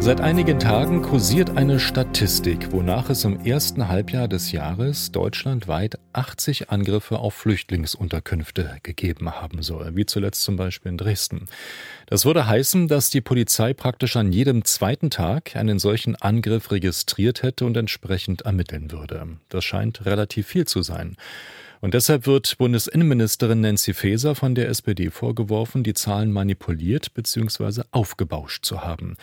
Seit einigen Tagen kursiert eine Statistik, wonach es im ersten Halbjahr des Jahres deutschlandweit 80 Angriffe auf Flüchtlingsunterkünfte gegeben haben soll, wie zuletzt zum Beispiel in Dresden. Das würde heißen, dass die Polizei praktisch an jedem zweiten Tag einen solchen Angriff registriert hätte und entsprechend ermitteln würde. Das scheint relativ viel zu sein. Und deshalb wird Bundesinnenministerin Nancy Faeser von der SPD vorgeworfen, die Zahlen manipuliert bzw. aufgebauscht zu haben.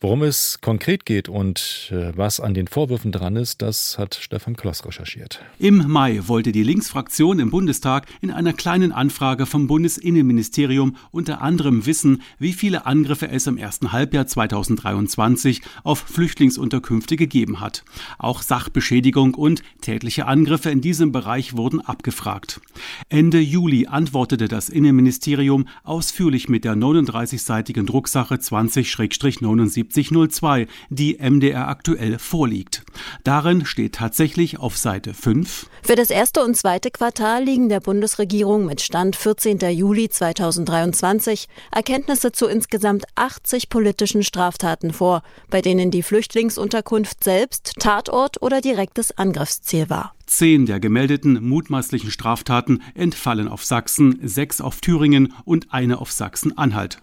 Worum es konkret geht und äh, was an den Vorwürfen dran ist, das hat Stefan Kloss recherchiert. Im Mai wollte die Linksfraktion im Bundestag in einer kleinen Anfrage vom Bundesinnenministerium unter anderem wissen, wie viele Angriffe es im ersten Halbjahr 2023 auf Flüchtlingsunterkünfte gegeben hat. Auch Sachbeschädigung und tätliche Angriffe in diesem Bereich wurden abgefragt. Ende Juli antwortete das Innenministerium ausführlich mit der 39-seitigen Drucksache 20-79 7002, die MDR aktuell vorliegt. Darin steht tatsächlich auf Seite 5 Für das erste und zweite Quartal liegen der Bundesregierung mit Stand 14. Juli 2023 Erkenntnisse zu insgesamt 80 politischen Straftaten vor, bei denen die Flüchtlingsunterkunft selbst Tatort oder direktes Angriffsziel war. Zehn der gemeldeten mutmaßlichen Straftaten entfallen auf Sachsen, sechs auf Thüringen und eine auf Sachsen-Anhalt.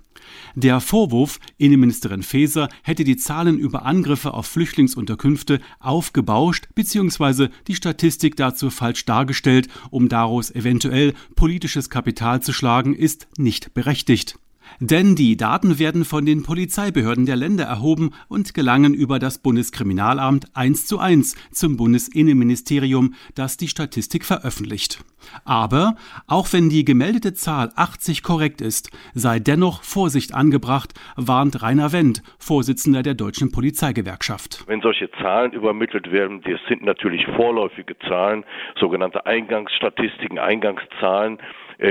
Der Vorwurf, Innenministerin Faeser hätte die Zahlen über Angriffe auf Flüchtlingsunterkünfte aufgebauscht bzw. die Statistik dazu falsch dargestellt, um daraus eventuell politisches Kapital zu schlagen, ist nicht berechtigt. Denn die Daten werden von den Polizeibehörden der Länder erhoben und gelangen über das Bundeskriminalamt eins zu eins zum Bundesinnenministerium, das die Statistik veröffentlicht. Aber auch wenn die gemeldete Zahl 80 korrekt ist, sei dennoch Vorsicht angebracht, warnt Rainer Wendt, Vorsitzender der Deutschen Polizeigewerkschaft. Wenn solche Zahlen übermittelt werden, das sind natürlich vorläufige Zahlen, sogenannte Eingangsstatistiken, Eingangszahlen,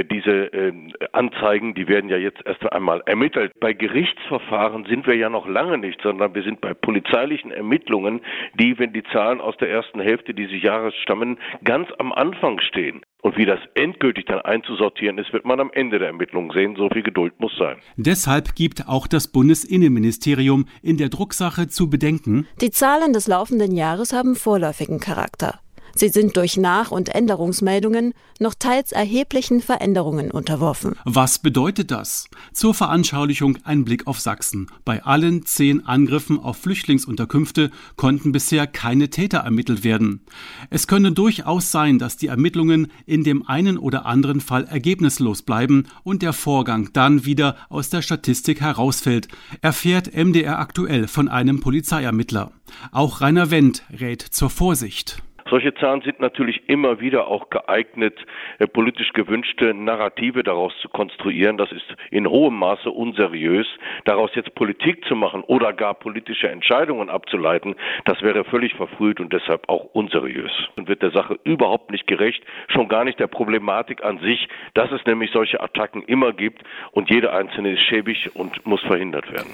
diese äh, Anzeigen, die werden ja jetzt erst einmal ermittelt. Bei Gerichtsverfahren sind wir ja noch lange nicht, sondern wir sind bei polizeilichen Ermittlungen, die, wenn die Zahlen aus der ersten Hälfte dieses Jahres stammen, ganz am Anfang stehen. Und wie das endgültig dann einzusortieren ist, wird man am Ende der Ermittlungen sehen. So viel Geduld muss sein. Deshalb gibt auch das Bundesinnenministerium in der Drucksache zu bedenken, die Zahlen des laufenden Jahres haben vorläufigen Charakter. Sie sind durch Nach- und Änderungsmeldungen noch teils erheblichen Veränderungen unterworfen. Was bedeutet das? Zur Veranschaulichung ein Blick auf Sachsen. Bei allen zehn Angriffen auf Flüchtlingsunterkünfte konnten bisher keine Täter ermittelt werden. Es könne durchaus sein, dass die Ermittlungen in dem einen oder anderen Fall ergebnislos bleiben und der Vorgang dann wieder aus der Statistik herausfällt, erfährt MDR aktuell von einem Polizeiermittler. Auch Rainer Wendt rät zur Vorsicht. Solche Zahlen sind natürlich immer wieder auch geeignet, äh, politisch gewünschte Narrative daraus zu konstruieren. Das ist in hohem Maße unseriös. Daraus jetzt Politik zu machen oder gar politische Entscheidungen abzuleiten, das wäre völlig verfrüht und deshalb auch unseriös und wird der Sache überhaupt nicht gerecht, schon gar nicht der Problematik an sich, dass es nämlich solche Attacken immer gibt und jede einzelne ist schäbig und muss verhindert werden.